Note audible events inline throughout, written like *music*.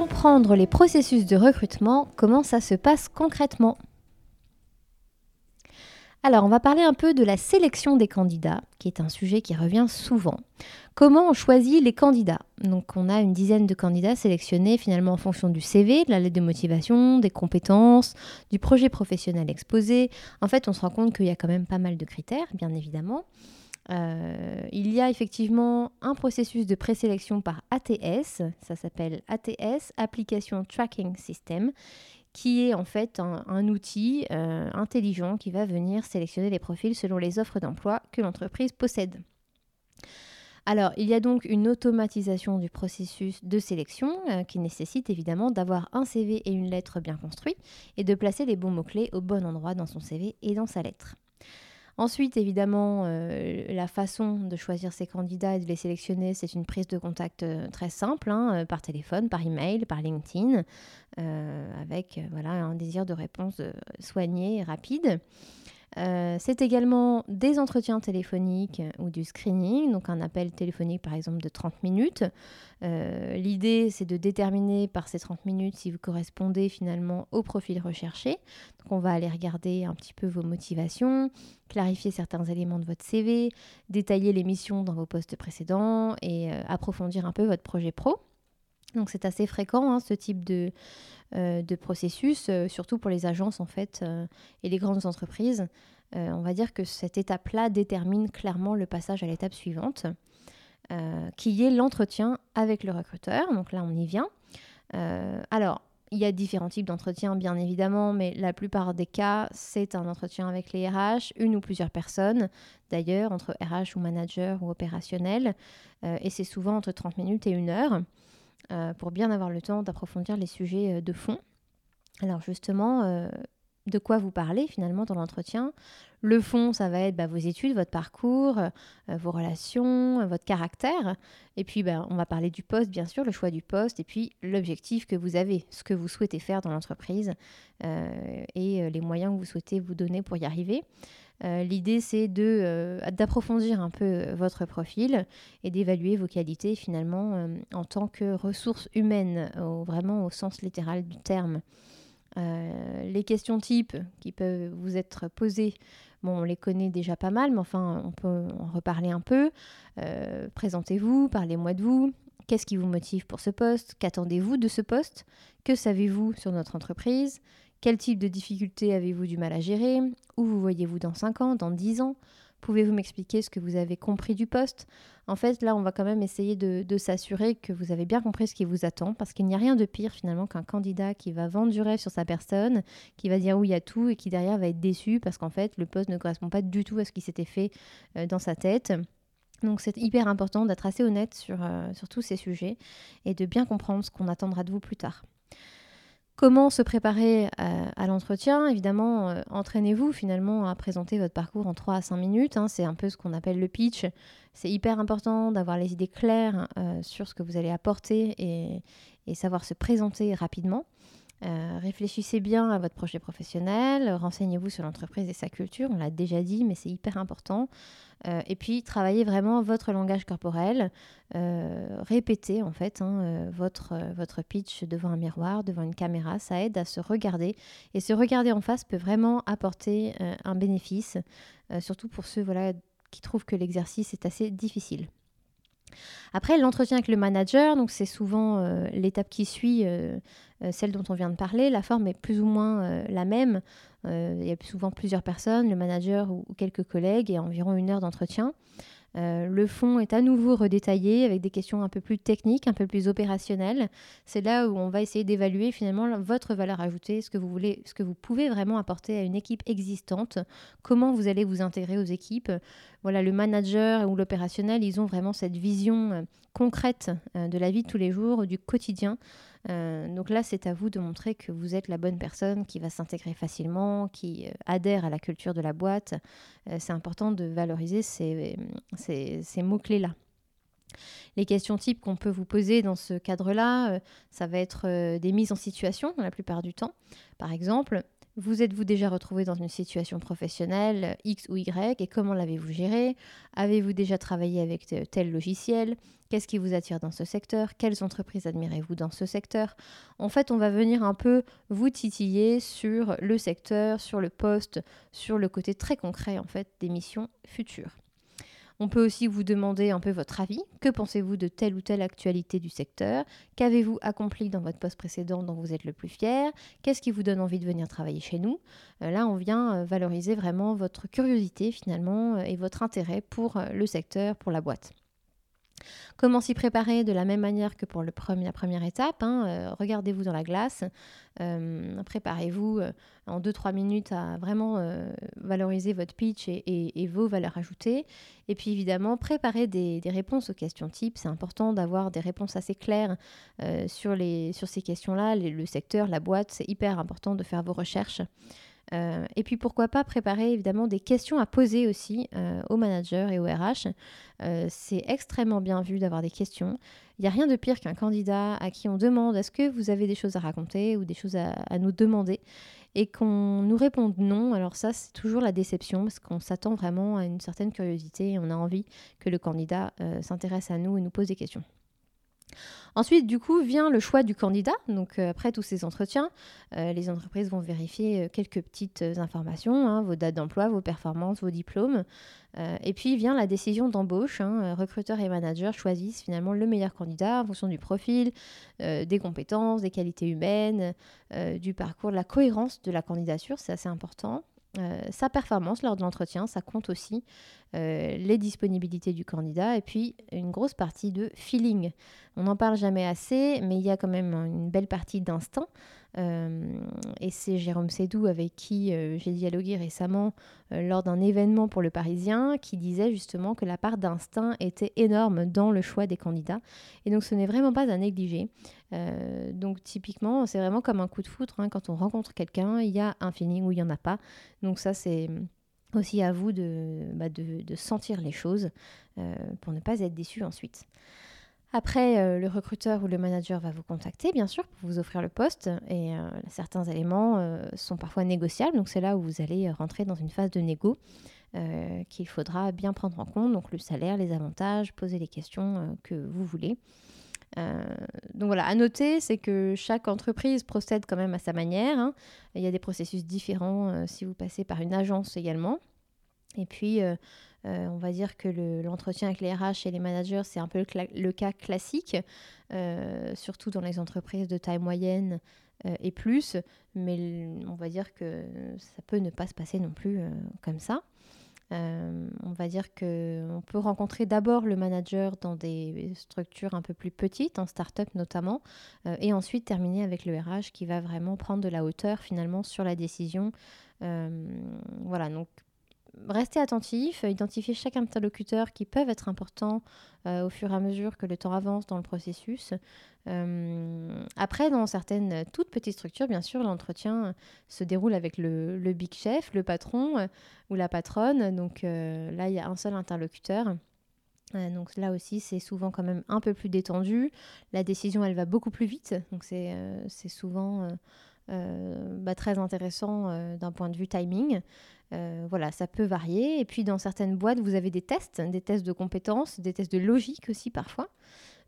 comprendre les processus de recrutement, comment ça se passe concrètement. Alors, on va parler un peu de la sélection des candidats, qui est un sujet qui revient souvent. Comment on choisit les candidats? Donc, on a une dizaine de candidats sélectionnés finalement en fonction du CV, de la lettre de motivation, des compétences, du projet professionnel exposé. En fait, on se rend compte qu'il y a quand même pas mal de critères, bien évidemment. Euh, il y a effectivement un processus de présélection par ATS, ça s'appelle ATS, Application Tracking System, qui est en fait un, outil euh, intelligent qui va venir sélectionner les profils selon les offres d'emploi que l'entreprise possède. Alors, il y a donc une automatisation du processus de sélection euh, qui nécessite évidemment d'avoir un CV et une lettre bien construits et de placer les bons mots-clés au bon endroit dans son CV et dans sa lettre. Ensuite, évidemment, euh, la façon de choisir ses candidats et de les sélectionner, c'est une prise de contact euh, très simple, hein, euh, par téléphone, par email, par LinkedIn, avec voilà, un désir de réponse soignée et rapide. Euh, c'est également des entretiens téléphoniques ou du screening, donc un appel téléphonique par exemple de 30 minutes. Euh, l'idée c'est de déterminer par ces 30 minutes si vous correspondez finalement au profil recherché. Donc on va aller regarder un petit peu vos motivations, clarifier certains éléments de votre CV, détailler les missions dans vos postes précédents et euh, approfondir un peu votre projet pro. Donc c'est assez fréquent hein, ce type de, euh, de processus, euh, surtout pour les agences en fait euh, et les grandes entreprises. on va dire que cette étape-là détermine clairement le passage à l'étape suivante, qui est l'entretien avec le recruteur. Donc là, on y vient. alors, il y a différents types d'entretiens, bien évidemment, mais la plupart des cas, c'est un entretien avec les RH, une ou plusieurs personnes, d'ailleurs, entre RH ou manager ou opérationnel, et c'est souvent entre 30 minutes et une heure. Euh, pour bien avoir le temps d'approfondir les sujets euh, de fond. Alors justement, euh, de quoi vous parlez finalement dans l'entretien? Le fond, ça va être bah, vos études, votre parcours, vos relations, votre caractère. Et puis, bah, on va parler du poste, bien sûr, le choix du poste, et puis l'objectif que vous avez, ce que vous souhaitez faire dans l'entreprise et les moyens que vous souhaitez vous donner pour y arriver. Euh, l'idée, c'est euh, d'approfondir un peu euh, votre profil et d'évaluer vos qualités finalement en tant que ressources humaines, vraiment au sens littéral du terme. les questions types qui peuvent vous être posées, bon, on les connaît déjà pas mal, mais enfin, on peut en reparler un peu. présentez-vous, parlez-moi de vous. Qu'est-ce qui vous motive pour ce poste? Qu'attendez-vous de ce poste? Que savez-vous sur notre entreprise? Quel type de difficultés avez-vous du mal à gérer Où vous voyez-vous dans 5 ans, dans 10 ans Pouvez-vous m'expliquer ce que vous avez compris du poste En fait, là, on va quand même essayer de, s'assurer que vous avez bien compris ce qui vous attend, parce qu'il n'y a rien de pire finalement qu'un candidat qui va vendre du rêve sur sa personne, qui va dire oui à tout et qui derrière va être déçu parce qu'en fait, le poste ne correspond pas du tout à ce qui s'était fait euh, dans sa tête. Donc c'est hyper important d'être assez honnête euh, sur tous ces sujets et de bien comprendre ce qu'on attendra de vous plus tard. Comment se préparer euh, à, l'entretien? Évidemment, euh, entraînez-vous finalement à présenter votre parcours en 3 à 5 minutes. Hein. c'est un peu ce qu'on appelle le pitch. C'est hyper important d'avoir les idées claires euh, sur ce que vous allez apporter et, et savoir se présenter rapidement. Euh, réfléchissez bien à votre projet professionnel, renseignez-vous sur l'entreprise et sa culture, on l'a déjà dit, mais c'est hyper important. Euh, et puis, travaillez vraiment votre langage corporel. Euh, répétez en fait hein, votre, votre pitch devant un miroir, devant une caméra. Ça aide à se regarder. Et se regarder en face peut vraiment apporter un bénéfice, surtout pour ceux qui trouvent que l'exercice est assez difficile. Après, l'entretien avec le manager, c'est souvent euh, l'étape qui suit euh, euh, celle dont on vient de parler. La forme est plus ou moins la même. il y a souvent plusieurs personnes, le manager ou quelques collègues, et environ une heure d'entretien. Euh, le fond est à nouveau redétaillé avec des questions un peu plus techniques, un peu plus opérationnelles. C'est là où on va essayer d'évaluer finalement votre valeur ajoutée, ce que vous voulez, ce que vous pouvez vraiment apporter à une équipe existante, comment vous allez vous intégrer aux équipes. Voilà, le manager ou l'opérationnel, ils ont vraiment cette vision euh, concrète euh, de la vie de tous les jours, du quotidien. Donc là, c'est à vous de montrer que vous êtes la bonne personne qui va s'intégrer facilement, qui adhère à la culture de la boîte. c'est important de valoriser ces, ces mots-clés-là. Les questions types qu'on peut vous poser dans ce cadre-là, ça va être des mises en situation la plupart du temps. Par exemple, vous êtes-vous déjà retrouvé dans une situation professionnelle X ou Y et comment l'avez-vous géré? Avez-vous déjà travaillé avec tel logiciel? Qu'est-ce qui vous attire dans ce secteur? Quelles entreprises admirez-vous dans ce secteur? En fait, on va venir un peu vous titiller sur le secteur, sur le poste, sur le côté très concret en fait des missions futures. On peut aussi vous demander un peu votre avis. Que pensez-vous de telle ou telle actualité du secteur? Qu'avez-vous accompli dans votre poste précédent dont vous êtes le plus fier? Qu'est-ce qui vous donne envie de venir travailler chez nous? Euh, Là, on vient euh, valoriser vraiment votre curiosité finalement euh, et votre intérêt pour le secteur, pour la boîte. Comment s'y préparer de la même manière que pour la première étape hein, euh, Regardez-vous dans la glace, euh, préparez-vous euh, en 2-3 minutes à vraiment valoriser votre pitch et, vos valeurs ajoutées. Et puis évidemment, préparez des, réponses aux questions types. C'est important d'avoir des réponses assez claires sur ces questions-là. Le secteur, la boîte, c'est hyper important de faire vos recherches. Euh, et puis pourquoi pas préparer évidemment des questions à poser aussi euh, aux managers et aux RH. Euh, c'est extrêmement bien vu d'avoir des questions. Il n'y a rien de pire qu'un candidat à qui on demande est-ce que vous avez des choses à raconter ou des choses à, à nous demander et qu'on nous réponde non. Alors ça c'est toujours la déception parce qu'on s'attend vraiment à une certaine curiosité et on a envie que le candidat s'intéresse à nous et nous pose des questions. Ensuite, du coup, vient le choix du candidat. Donc, euh, après tous ces entretiens, euh, les entreprises vont vérifier euh, quelques petites informations, hein, vos dates d'emploi, vos performances, vos diplômes. et puis vient la décision d'embauche. Hein. recruteurs et managers choisissent finalement le meilleur candidat en fonction du profil, des compétences, des qualités humaines, du parcours, de la cohérence de la candidature. C'est assez important. Euh, sa performance lors de l'entretien, ça compte aussi euh, les disponibilités du candidat et puis une grosse partie de feeling. On n'en parle jamais assez, mais il y a quand même une belle partie d'instinct. Euh, et c'est Jérôme Sédou avec qui j'ai dialogué récemment lors d'un événement pour le Parisien qui disait justement que la part d'instinct était énorme dans le choix des candidats. Et donc ce n'est vraiment pas à négliger. donc typiquement, c'est vraiment comme un coup de foudre. Hein. quand on rencontre quelqu'un, il y a un feeling ou il n'y en a pas. Donc ça, c'est aussi à vous de, bah, sentir les choses euh, pour ne pas être déçu ensuite. Après, euh, le recruteur ou le manager va vous contacter, bien sûr, pour vous offrir le poste. Et euh, certains éléments sont parfois négociables. Donc, c'est là où vous allez rentrer dans une phase de négo qu'il faudra bien prendre en compte. Donc, le salaire, les avantages, poser les questions que vous voulez. Euh, donc voilà, à noter, c'est que chaque entreprise procède quand même à sa manière. Hein. Il y a des processus différents euh, si vous passez par une agence également. Et puis, euh, on va dire que l'entretien avec les RH et les managers, c'est un peu le, cas classique, surtout dans les entreprises de taille moyenne et plus. Mais on va dire que ça peut ne pas se passer non plus comme ça. Euh, on va dire qu'on peut rencontrer d'abord le manager dans des structures un peu plus petites, en start-up notamment, euh, et ensuite terminer avec le RH qui va vraiment prendre de la hauteur finalement sur la décision. Euh, voilà, donc restez attentif, identifiez chaque interlocuteur qui peuvent être importants euh, au fur et à mesure que le temps avance dans le processus. Euh, après, dans certaines toutes petites structures, bien sûr, l'entretien se déroule avec le, big chef, le patron euh, ou la patronne. Donc là, il y a un seul interlocuteur. Donc là aussi, c'est souvent quand même un peu plus détendu. La décision, elle va beaucoup plus vite. Donc c'est souvent bah, très intéressant d'un point de vue timing. Euh, voilà, ça peut varier. Et puis dans certaines boîtes, vous avez des tests, des tests de compétences, des tests de logique aussi parfois.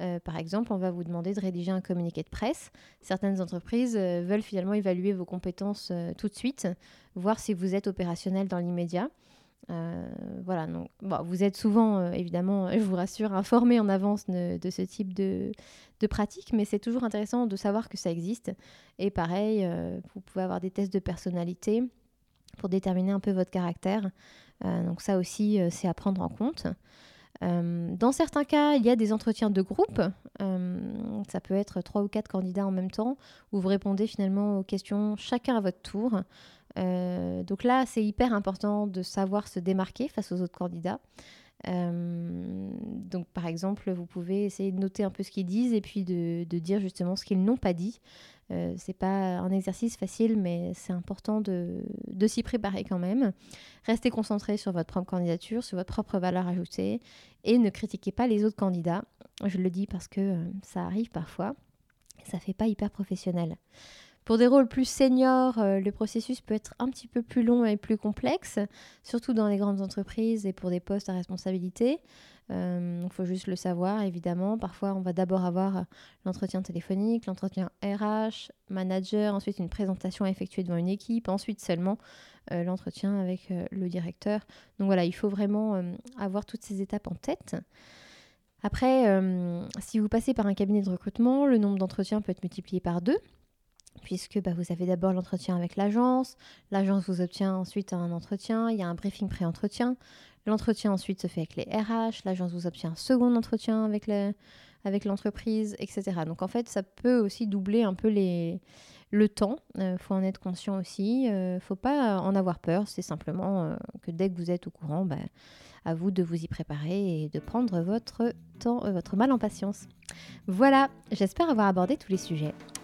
Euh, par exemple, on va vous demander de rédiger un communiqué de presse. Certaines entreprises euh, veulent finalement évaluer vos compétences tout de suite, voir si vous êtes opérationnel dans l'immédiat. Voilà, donc vous êtes souvent, évidemment, *laughs* je vous rassure, informé en avance de, ce type de, pratique, mais c'est toujours intéressant de savoir que ça existe. Et pareil, vous pouvez avoir des tests de personnalité pour déterminer un peu votre caractère. Euh, donc ça aussi, euh, c'est à prendre en compte. Euh, dans certains cas, il y a des entretiens de groupe. ça peut être trois ou quatre candidats en même temps, où vous répondez finalement aux questions chacun à votre tour. Donc là, c'est hyper important de savoir se démarquer face aux autres candidats. donc par exemple, vous pouvez essayer de noter un peu ce qu'ils disent et puis de, dire justement ce qu'ils n'ont pas dit. Euh, c'est pas un exercice facile, mais c'est important de, de s'y préparer quand même. Restez concentré sur votre propre candidature, sur votre propre valeur ajoutée et ne critiquez pas les autres candidats. Je le dis parce que ça arrive parfois. Ça fait pas hyper professionnel. Pour des rôles plus seniors, euh, le processus peut être un petit peu plus long et plus complexe, surtout dans les grandes entreprises et pour des postes à responsabilité. Il euh, faut juste le savoir, évidemment. Parfois, on va d'abord avoir l'entretien téléphonique, l'entretien RH, manager, ensuite une présentation effectuée devant une équipe, ensuite seulement euh, l'entretien avec le directeur. Donc voilà, il faut vraiment avoir toutes ces étapes en tête. Après, si vous passez par un cabinet de recrutement, le nombre d'entretiens peut être multiplié par deux puisque bah, vous avez d'abord l'entretien avec l'agence, l'agence vous obtient ensuite un entretien, il y a un briefing pré-entretien, l'entretien ensuite se fait avec les RH, l'agence vous obtient un second entretien avec l'entreprise, etc. Donc en fait, ça peut aussi doubler un peu le temps, il euh, faut en être conscient aussi, il euh, ne faut pas en avoir peur, c'est simplement euh, que dès que vous êtes au courant, bah, à vous de vous y préparer et de prendre votre mal en patience. Voilà, j'espère avoir abordé tous les sujets.